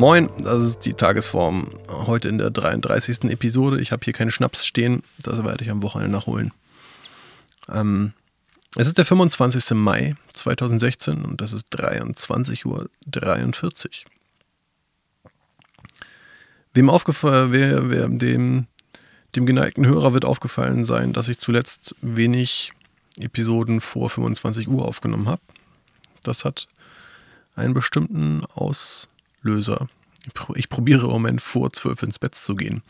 Moin, das ist die Tagesform. Heute in der 33. Episode. Ich habe hier keinen Schnaps stehen, das werde ich am Wochenende nachholen. Ähm, es ist der 25. Mai 2016 und das ist 23.43 Uhr. Wem aufgefallen, wer, wer dem, dem geneigten Hörer wird aufgefallen sein, dass ich zuletzt wenig Episoden vor 25 Uhr aufgenommen habe. Das hat einen bestimmten Auslöser. Ich probiere im Moment vor 12 ins Bett zu gehen.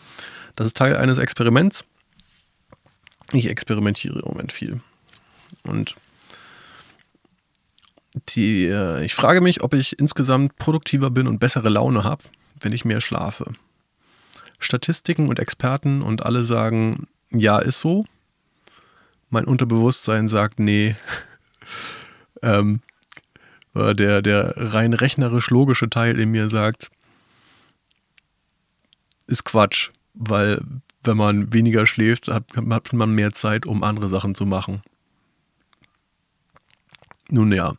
Das ist Teil eines Experiments. Ich experimentiere im Moment viel. Und die, äh, ich frage mich, ob ich insgesamt produktiver bin und bessere Laune habe, wenn ich mehr schlafe. Statistiken und Experten und alle sagen, ja, ist so. Mein Unterbewusstsein sagt, nee. ähm, äh, der, der rein rechnerisch-logische Teil in mir sagt, ist Quatsch, weil wenn man weniger schläft, hat, hat man mehr Zeit, um andere Sachen zu machen. Nun ja,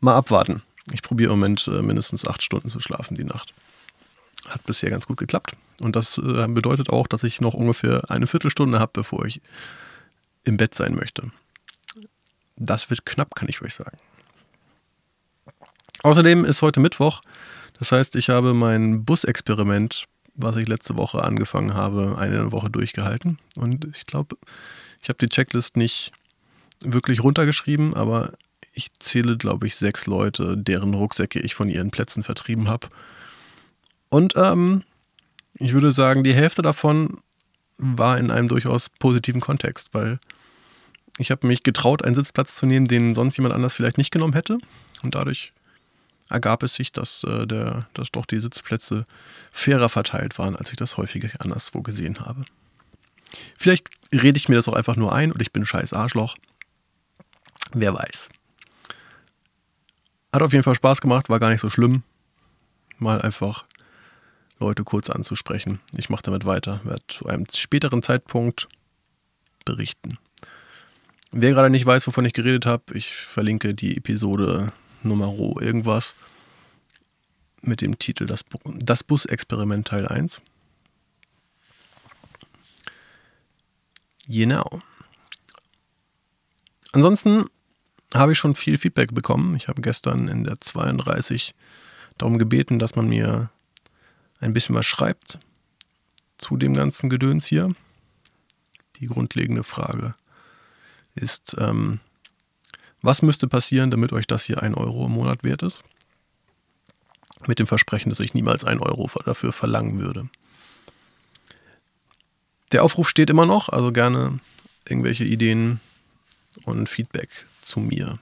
mal abwarten. Ich probiere im Moment äh, mindestens acht Stunden zu schlafen die Nacht. Hat bisher ganz gut geklappt. Und das äh, bedeutet auch, dass ich noch ungefähr eine Viertelstunde habe, bevor ich im Bett sein möchte. Das wird knapp, kann ich euch sagen. Außerdem ist heute Mittwoch. Das heißt, ich habe mein Busexperiment, was ich letzte Woche angefangen habe, eine Woche durchgehalten. Und ich glaube, ich habe die Checklist nicht wirklich runtergeschrieben, aber ich zähle, glaube ich, sechs Leute, deren Rucksäcke ich von ihren Plätzen vertrieben habe. Und ähm, ich würde sagen, die Hälfte davon war in einem durchaus positiven Kontext, weil ich habe mich getraut, einen Sitzplatz zu nehmen, den sonst jemand anders vielleicht nicht genommen hätte. Und dadurch ergab es sich, dass, äh, der, dass doch die Sitzplätze fairer verteilt waren, als ich das häufig anderswo gesehen habe. Vielleicht rede ich mir das auch einfach nur ein und ich bin ein scheiß Arschloch. Wer weiß. Hat auf jeden Fall Spaß gemacht, war gar nicht so schlimm. Mal einfach Leute kurz anzusprechen. Ich mache damit weiter, werde zu einem späteren Zeitpunkt berichten. Wer gerade nicht weiß, wovon ich geredet habe, ich verlinke die Episode Nummer irgendwas mit dem Titel Das, das Bus-Experiment Teil 1. Genau. Ansonsten habe ich schon viel Feedback bekommen. Ich habe gestern in der 32 darum gebeten, dass man mir ein bisschen was schreibt zu dem ganzen Gedöns hier. Die grundlegende Frage ist, ähm, was müsste passieren, damit euch das hier ein Euro im Monat wert ist? Mit dem Versprechen, dass ich niemals ein Euro dafür verlangen würde. Der Aufruf steht immer noch, also gerne irgendwelche Ideen und Feedback zu mir.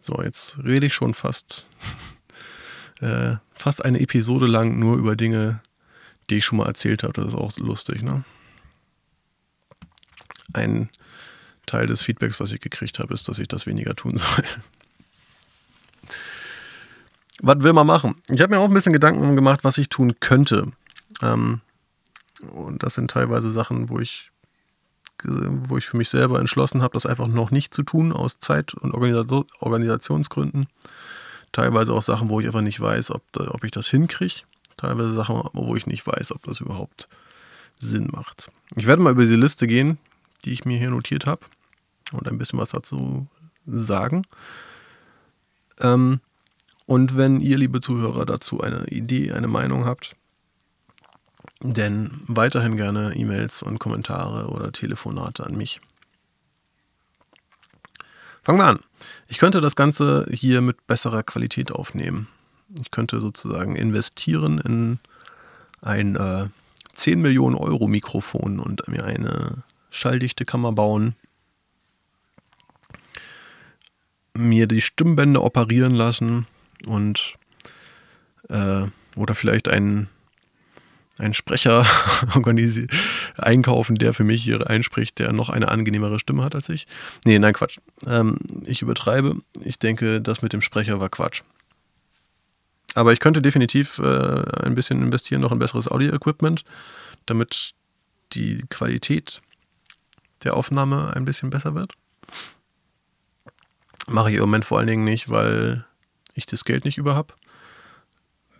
So, jetzt rede ich schon fast, äh, fast eine Episode lang nur über Dinge, die ich schon mal erzählt habe. Das ist auch lustig, ne? Ein Teil des Feedbacks, was ich gekriegt habe, ist, dass ich das weniger tun soll. was will man machen? Ich habe mir auch ein bisschen Gedanken gemacht, was ich tun könnte. Ähm, und das sind teilweise Sachen, wo ich wo ich für mich selber entschlossen habe, das einfach noch nicht zu tun, aus Zeit- und Organisationsgründen. Teilweise auch Sachen, wo ich einfach nicht weiß, ob, ob ich das hinkriege. Teilweise Sachen, wo ich nicht weiß, ob das überhaupt Sinn macht. Ich werde mal über diese Liste gehen, die ich mir hier notiert habe und ein bisschen was dazu sagen. Ähm, und wenn ihr, liebe Zuhörer, dazu eine Idee, eine Meinung habt, denn weiterhin gerne E-Mails und Kommentare oder Telefonate an mich. Fangen wir an. Ich könnte das Ganze hier mit besserer Qualität aufnehmen. Ich könnte sozusagen investieren in ein äh, 10 Millionen Euro Mikrofon und mir eine schalldichte Kammer bauen, mir die Stimmbänder operieren lassen und äh, oder vielleicht einen einen Sprecher einkaufen, der für mich hier einspricht, der noch eine angenehmere Stimme hat als ich. Nee, nein, Quatsch. Ähm, ich übertreibe. Ich denke, das mit dem Sprecher war Quatsch. Aber ich könnte definitiv äh, ein bisschen investieren, noch in besseres Audio-Equipment, damit die Qualität der Aufnahme ein bisschen besser wird. Mache ich im Moment vor allen Dingen nicht, weil ich das Geld nicht über habe.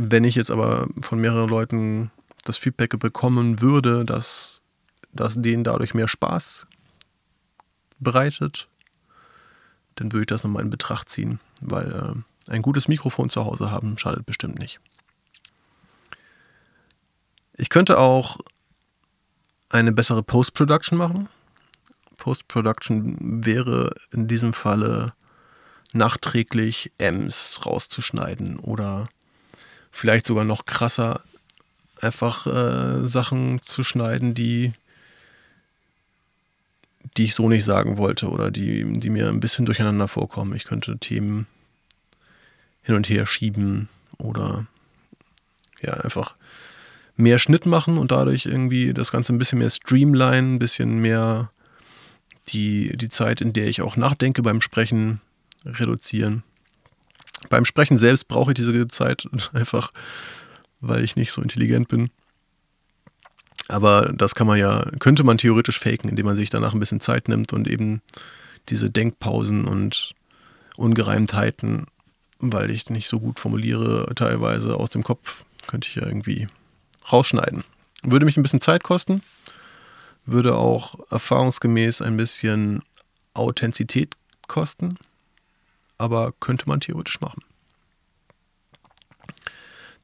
wenn ich jetzt aber von mehreren Leuten das Feedback bekommen würde, dass, dass denen dadurch mehr Spaß bereitet, dann würde ich das nochmal in Betracht ziehen, weil äh, ein gutes Mikrofon zu Hause haben schadet bestimmt nicht. Ich könnte auch eine bessere Post-Production machen. Post-Production wäre in diesem Falle nachträglich Ms rauszuschneiden oder vielleicht sogar noch krasser, einfach äh, Sachen zu schneiden, die, die ich so nicht sagen wollte oder die, die mir ein bisschen durcheinander vorkommen. Ich könnte Themen hin und her schieben oder ja, einfach mehr Schnitt machen und dadurch irgendwie das Ganze ein bisschen mehr streamline, ein bisschen mehr die, die Zeit, in der ich auch nachdenke beim Sprechen, reduzieren. Beim Sprechen selbst brauche ich diese Zeit einfach, weil ich nicht so intelligent bin. Aber das kann man ja, könnte man theoretisch faken, indem man sich danach ein bisschen Zeit nimmt und eben diese Denkpausen und Ungereimtheiten, weil ich nicht so gut formuliere, teilweise aus dem Kopf, könnte ich ja irgendwie rausschneiden. Würde mich ein bisschen Zeit kosten, würde auch erfahrungsgemäß ein bisschen Authentizität kosten, aber könnte man theoretisch machen.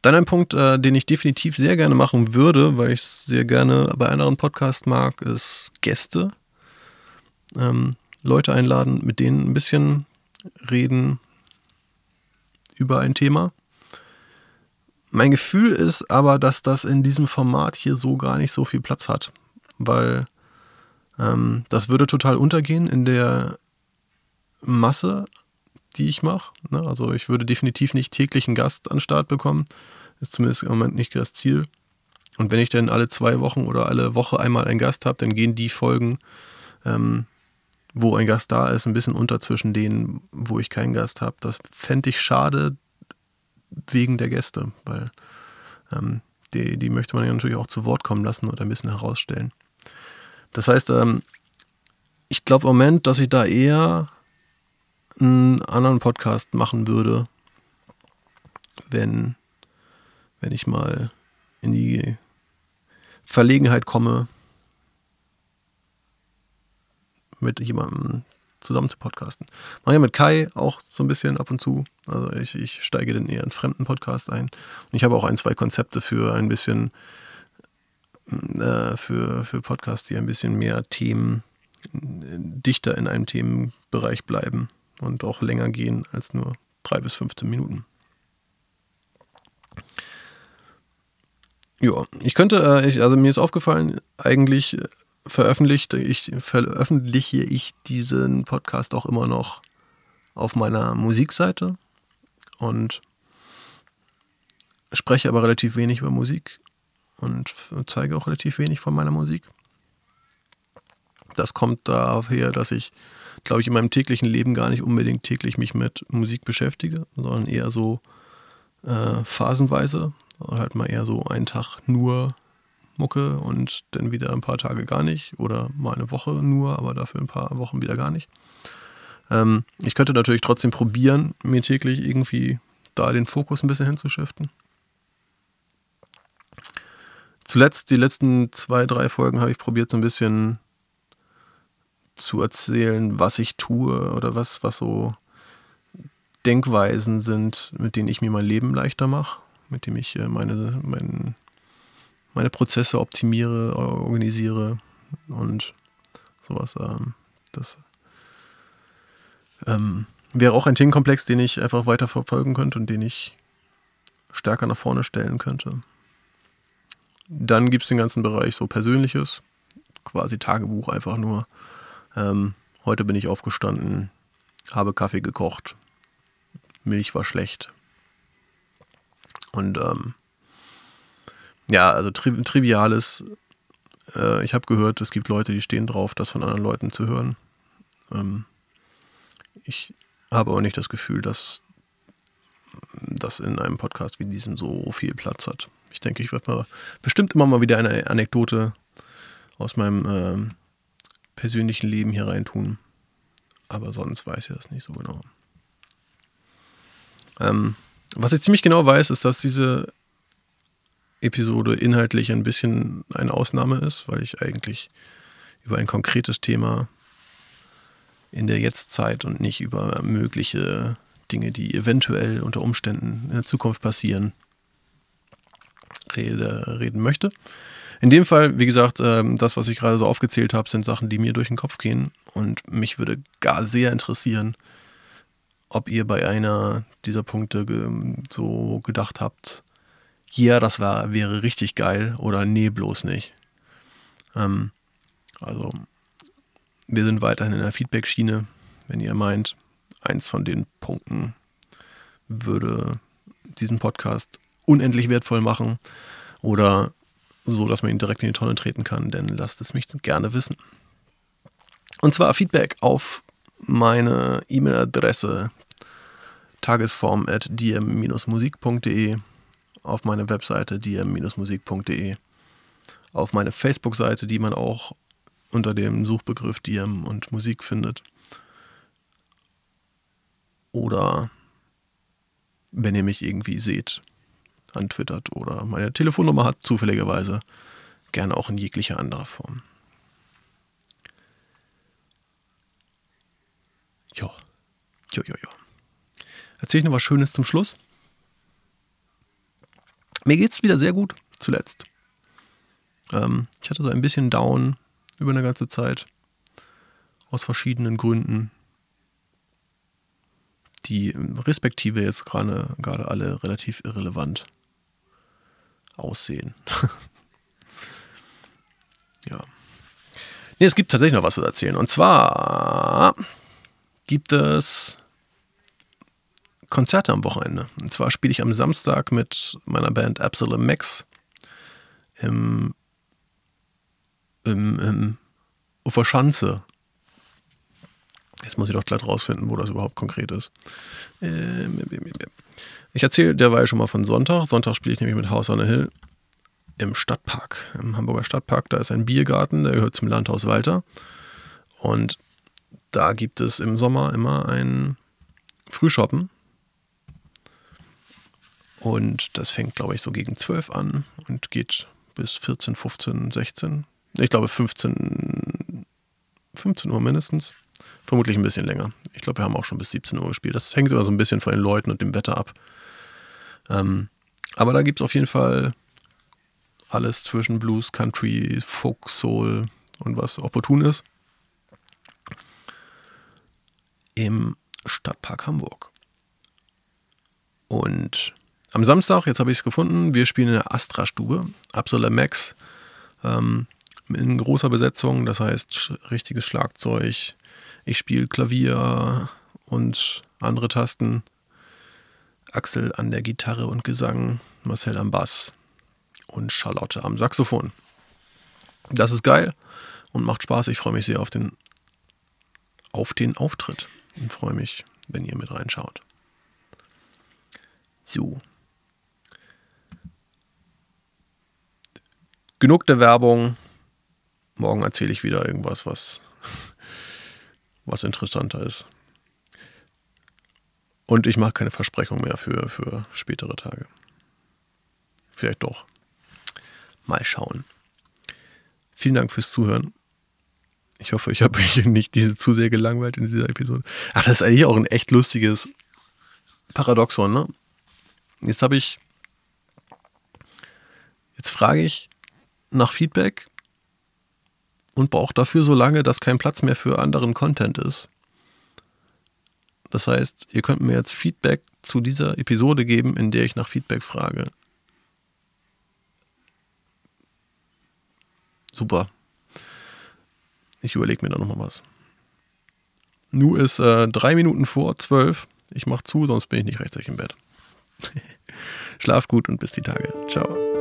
Dann ein Punkt, äh, den ich definitiv sehr gerne machen würde, weil ich es sehr gerne bei anderen Podcasts mag, ist Gäste. Ähm, Leute einladen, mit denen ein bisschen reden über ein Thema. Mein Gefühl ist aber, dass das in diesem Format hier so gar nicht so viel Platz hat, weil ähm, das würde total untergehen in der Masse, die ich mache. Ne? Also ich würde definitiv nicht täglich einen Gast an Start bekommen. Ist zumindest im Moment nicht das Ziel. Und wenn ich dann alle zwei Wochen oder alle Woche einmal einen Gast habe, dann gehen die Folgen, ähm, wo ein Gast da ist, ein bisschen unter zwischen denen, wo ich keinen Gast habe. Das fände ich schade, wegen der Gäste, weil ähm, die, die möchte man ja natürlich auch zu Wort kommen lassen oder ein bisschen herausstellen. Das heißt, ähm, ich glaube im Moment, dass ich da eher einen anderen Podcast machen würde, wenn, wenn ich mal in die Verlegenheit komme, mit jemandem zusammen zu podcasten. Mache ja mit Kai auch so ein bisschen ab und zu. Also ich, ich steige dann eher in fremden Podcast ein. Und ich habe auch ein, zwei Konzepte für ein bisschen, äh, für, für Podcasts, die ein bisschen mehr Themen, dichter in einem Themenbereich bleiben und auch länger gehen als nur drei bis 15 Minuten. Ja, ich könnte, äh, ich, also mir ist aufgefallen, eigentlich veröffentlichte ich, veröffentliche ich diesen Podcast auch immer noch auf meiner Musikseite und spreche aber relativ wenig über Musik und zeige auch relativ wenig von meiner Musik. Das kommt daher, dass ich, glaube ich, in meinem täglichen Leben gar nicht unbedingt täglich mich mit Musik beschäftige, sondern eher so äh, phasenweise, halt mal eher so einen Tag nur Mucke und dann wieder ein paar Tage gar nicht oder mal eine Woche nur, aber dafür ein paar Wochen wieder gar nicht. Ähm, ich könnte natürlich trotzdem probieren, mir täglich irgendwie da den Fokus ein bisschen hinzuschiften. Zuletzt, die letzten zwei, drei Folgen habe ich probiert, so ein bisschen zu erzählen, was ich tue oder was, was so Denkweisen sind, mit denen ich mir mein Leben leichter mache, mit dem ich äh, meine, mein, meine Prozesse optimiere, organisiere und sowas. Ähm, das ähm, wäre auch ein Themenkomplex, den ich einfach weiter verfolgen könnte und den ich stärker nach vorne stellen könnte. Dann gibt es den ganzen Bereich so Persönliches, quasi Tagebuch einfach nur. Ähm, heute bin ich aufgestanden, habe Kaffee gekocht, Milch war schlecht. Und ähm, ja, also tri triviales. Äh, ich habe gehört, es gibt Leute, die stehen drauf, das von anderen Leuten zu hören. Ähm, ich habe aber nicht das Gefühl, dass das in einem Podcast wie diesem so viel Platz hat. Ich denke, ich werde mal bestimmt immer mal wieder eine Anekdote aus meinem äh, persönlichen Leben hier reintun. Aber sonst weiß ich das nicht so genau. Ähm, was ich ziemlich genau weiß, ist, dass diese Episode inhaltlich ein bisschen eine Ausnahme ist, weil ich eigentlich über ein konkretes Thema in der Jetztzeit und nicht über mögliche Dinge, die eventuell unter Umständen in der Zukunft passieren, rede, reden möchte. In dem Fall, wie gesagt, ähm, das, was ich gerade so aufgezählt habe, sind Sachen, die mir durch den Kopf gehen. Und mich würde gar sehr interessieren, ob ihr bei einer dieser Punkte so gedacht habt, ja, das war, wäre richtig geil oder nee, bloß nicht. Ähm, also, wir sind weiterhin in der Feedback-Schiene. Wenn ihr meint, eins von den Punkten würde diesen Podcast unendlich wertvoll machen oder so, dass man ihn direkt in die Tonne treten kann, dann lasst es mich gerne wissen. Und zwar Feedback auf meine E-Mail-Adresse tagesform at dm-musik.de, auf meine Webseite dm-musik.de, auf meine Facebook-Seite, die man auch unter dem Suchbegriff DM und Musik findet. Oder wenn ihr mich irgendwie seht, antwittert oder meine Telefonnummer hat, zufälligerweise, gerne auch in jeglicher anderer Form. Jo, jo, jo, jo. Erzähle ich noch was Schönes zum Schluss? Mir geht es wieder sehr gut zuletzt. Ähm, ich hatte so ein bisschen Down über eine ganze Zeit. Aus verschiedenen Gründen. Die respektive jetzt gerade, gerade alle relativ irrelevant aussehen. ja. Nee, es gibt tatsächlich noch was zu erzählen. Und zwar gibt es Konzerte am Wochenende. Und zwar spiele ich am Samstag mit meiner Band Absalom Max im, im, im Uferschanze. Jetzt muss ich doch gleich rausfinden, wo das überhaupt konkret ist. Ähm, ich erzähle derweil schon mal von Sonntag. Sonntag spiele ich nämlich mit House on the Hill im Stadtpark, im Hamburger Stadtpark. Da ist ein Biergarten, der gehört zum Landhaus Walter. Und da gibt es im Sommer immer ein Frühshoppen. Und das fängt, glaube ich, so gegen 12 an und geht bis 14, 15, 16. Ich glaube 15, 15 Uhr mindestens. Vermutlich ein bisschen länger. Ich glaube, wir haben auch schon bis 17 Uhr gespielt. Das hängt immer so ein bisschen von den Leuten und dem Wetter ab. Ähm, aber da gibt es auf jeden Fall alles zwischen Blues, Country, Folk, Soul und was opportun ist. Im Stadtpark Hamburg. Und am Samstag, jetzt habe ich es gefunden, wir spielen in der Astra-Stube, Absola Max, ähm, in großer Besetzung, das heißt richtiges Schlagzeug. Ich spiele Klavier und andere Tasten. Axel an der Gitarre und Gesang, Marcel am Bass und Charlotte am Saxophon. Das ist geil und macht Spaß. Ich freue mich sehr auf den, auf den Auftritt und freue mich, wenn ihr mit reinschaut. So. Genug der Werbung. Morgen erzähle ich wieder irgendwas, was, was interessanter ist. Und ich mache keine Versprechung mehr für, für spätere Tage. Vielleicht doch. Mal schauen. Vielen Dank fürs Zuhören. Ich hoffe, ich habe euch nicht diese zu sehr gelangweilt in dieser Episode. Ach, das ist eigentlich auch ein echt lustiges Paradoxon, ne? Jetzt habe ich. Jetzt frage ich nach Feedback und brauche dafür so lange, dass kein Platz mehr für anderen Content ist. Das heißt, ihr könnt mir jetzt Feedback zu dieser Episode geben, in der ich nach Feedback frage. Super. Ich überlege mir da nochmal was. Nu ist äh, drei Minuten vor zwölf. Ich mache zu, sonst bin ich nicht rechtzeitig im Bett. Schlaf gut und bis die Tage. Ciao.